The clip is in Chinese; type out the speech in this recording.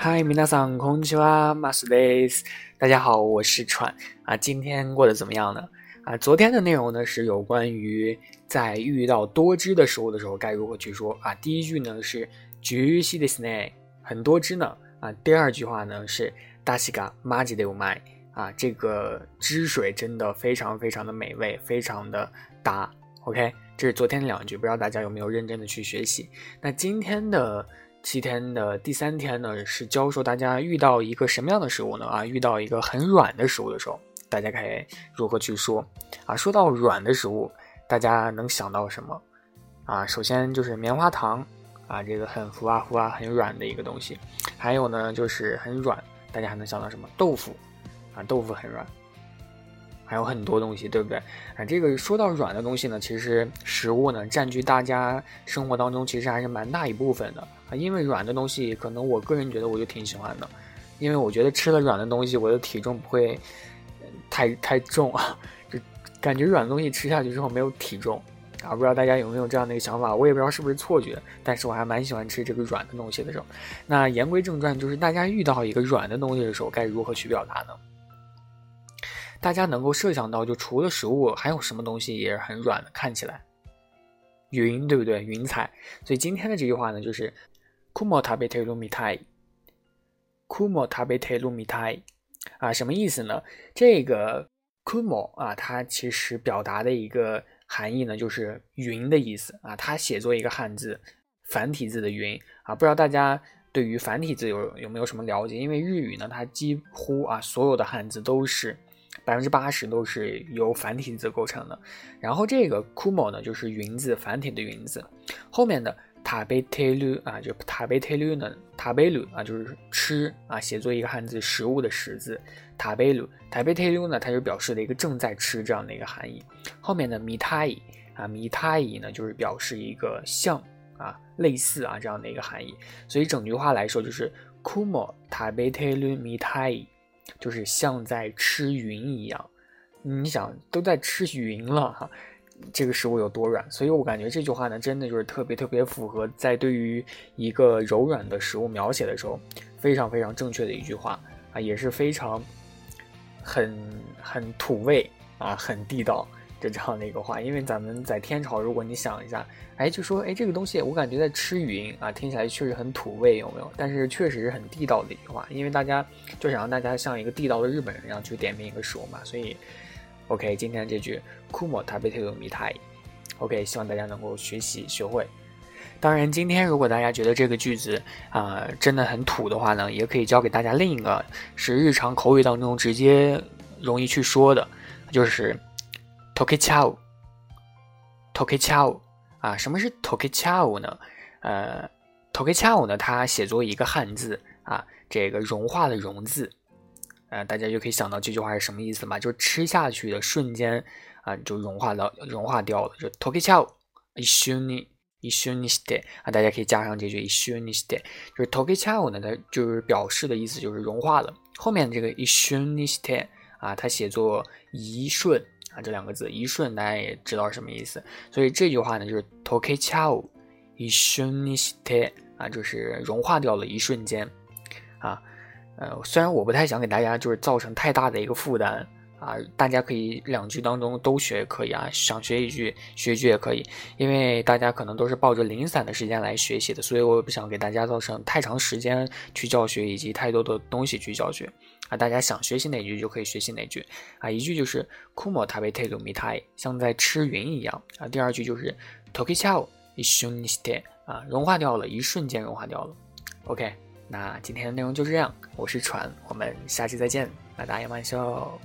嗨，皆さんこんにちは、マスです。大家好，我是川啊。今天过得怎么样呢？啊，昨天的内容呢是有关于在遇到多汁的食物的时候该如何去说啊。第一句呢是ジュシですね，很多汁呢啊。第二句话呢是大西嘎マジでうまい啊，这个汁水真的非常非常的美味，非常的搭。OK，这是昨天的两句，不知道大家有没有认真的去学习。那今天的 七天的第三天呢，是教授大家遇到一个什么样的食物呢？啊，遇到一个很软的食物的时候，大家该如何去说？啊，说到软的食物，大家能想到什么？啊，首先就是棉花糖，啊，这个很糊啊糊啊，很软的一个东西。还有呢，就是很软，大家还能想到什么？豆腐，啊，豆腐很软。还有很多东西，对不对？啊，这个说到软的东西呢，其实食物呢占据大家生活当中其实还是蛮大一部分的啊。因为软的东西，可能我个人觉得我就挺喜欢的，因为我觉得吃了软的东西，我的体重不会太太重啊，就感觉软的东西吃下去之后没有体重啊。不知道大家有没有这样的一个想法？我也不知道是不是错觉，但是我还蛮喜欢吃这个软的东西的时候。那言归正传，就是大家遇到一个软的东西的时候，该如何去表达呢？大家能够设想到，就除了食物，还有什么东西也是很软的？看起来，云，对不对？云彩。所以今天的这句话呢，就是库莫塔贝特鲁米泰，库莫塔贝特鲁米泰啊，什么意思呢？这个 “kumo” 啊，它其实表达的一个含义呢，就是云的意思啊。它写作一个汉字，繁体字的云啊。不知道大家对于繁体字有有没有什么了解？因为日语呢，它几乎啊所有的汉字都是。百分之八十都是由繁体字构成的，然后这个 kumo 呢就是云字，繁体的云字，后面的 tabetelu 啊，就 tabetelu 呢，tabelu 啊就是吃啊，写作一个汉字食物的食字，tabelu，tabetelu 呢，它就表示了一个正在吃这样的一个含义，后面的 mitai 啊，mitai 呢就是表示一个像啊，类似啊这样的一个含义，所以整句话来说就是 kumo tabetelu mitai。就是像在吃云一样，你想都在吃云了哈，这个食物有多软？所以我感觉这句话呢，真的就是特别特别符合在对于一个柔软的食物描写的时候，非常非常正确的一句话啊，也是非常很很土味啊，很地道。就这样的一个话，因为咱们在天朝，如果你想一下，哎，就说，哎，这个东西我感觉在吃云啊，听起来确实很土味，有没有？但是确实是很地道的一句话，因为大家就想让大家像一个地道的日本人一样去点评一个食物嘛，所以，OK，今天这句 “kumo tabete mi tai”，OK，希望大家能够学习学会。当然，今天如果大家觉得这个句子啊真的很土的话呢，也可以教给大家另一个是日常口语当中直接容易去说的，就是。Tokichao，Tokichao 啊，什么是 Tokichao 呢？呃，Tokichao 呢，它写作一个汉字啊，这个融化的融字，呃，大家就可以想到这句话是什么意思嘛？就吃下去的瞬间啊，就融化了融化掉了。就 Tokichao，ishuni，ishuniste 啊，大家可以加上这句 ishuniste，就是 Tokichao 呢，它就是表示的意思就是融化了。后面这个 ishuniste 啊，它写作一瞬。啊，这两个字一瞬，大家也知道什么意思。所以这句话呢，就是 “tokechao ishuniste” 啊，就是融化掉了一瞬间。啊，呃，虽然我不太想给大家就是造成太大的一个负担啊，大家可以两句当中都学也可以啊，想学一句学一句也可以，因为大家可能都是抱着零散的时间来学习的，所以我也不想给大家造成太长时间去教学以及太多的东西去教学。啊，大家想学习哪句就可以学习哪句啊。一句就是 “kumo tabete mitai”，像在吃云一样啊。第二句就是 “tokichao ishuniste”，啊，融化掉了，一瞬间融化掉了。OK，那今天的内容就这样，我是船，我们下期再见，大家晚安，笑。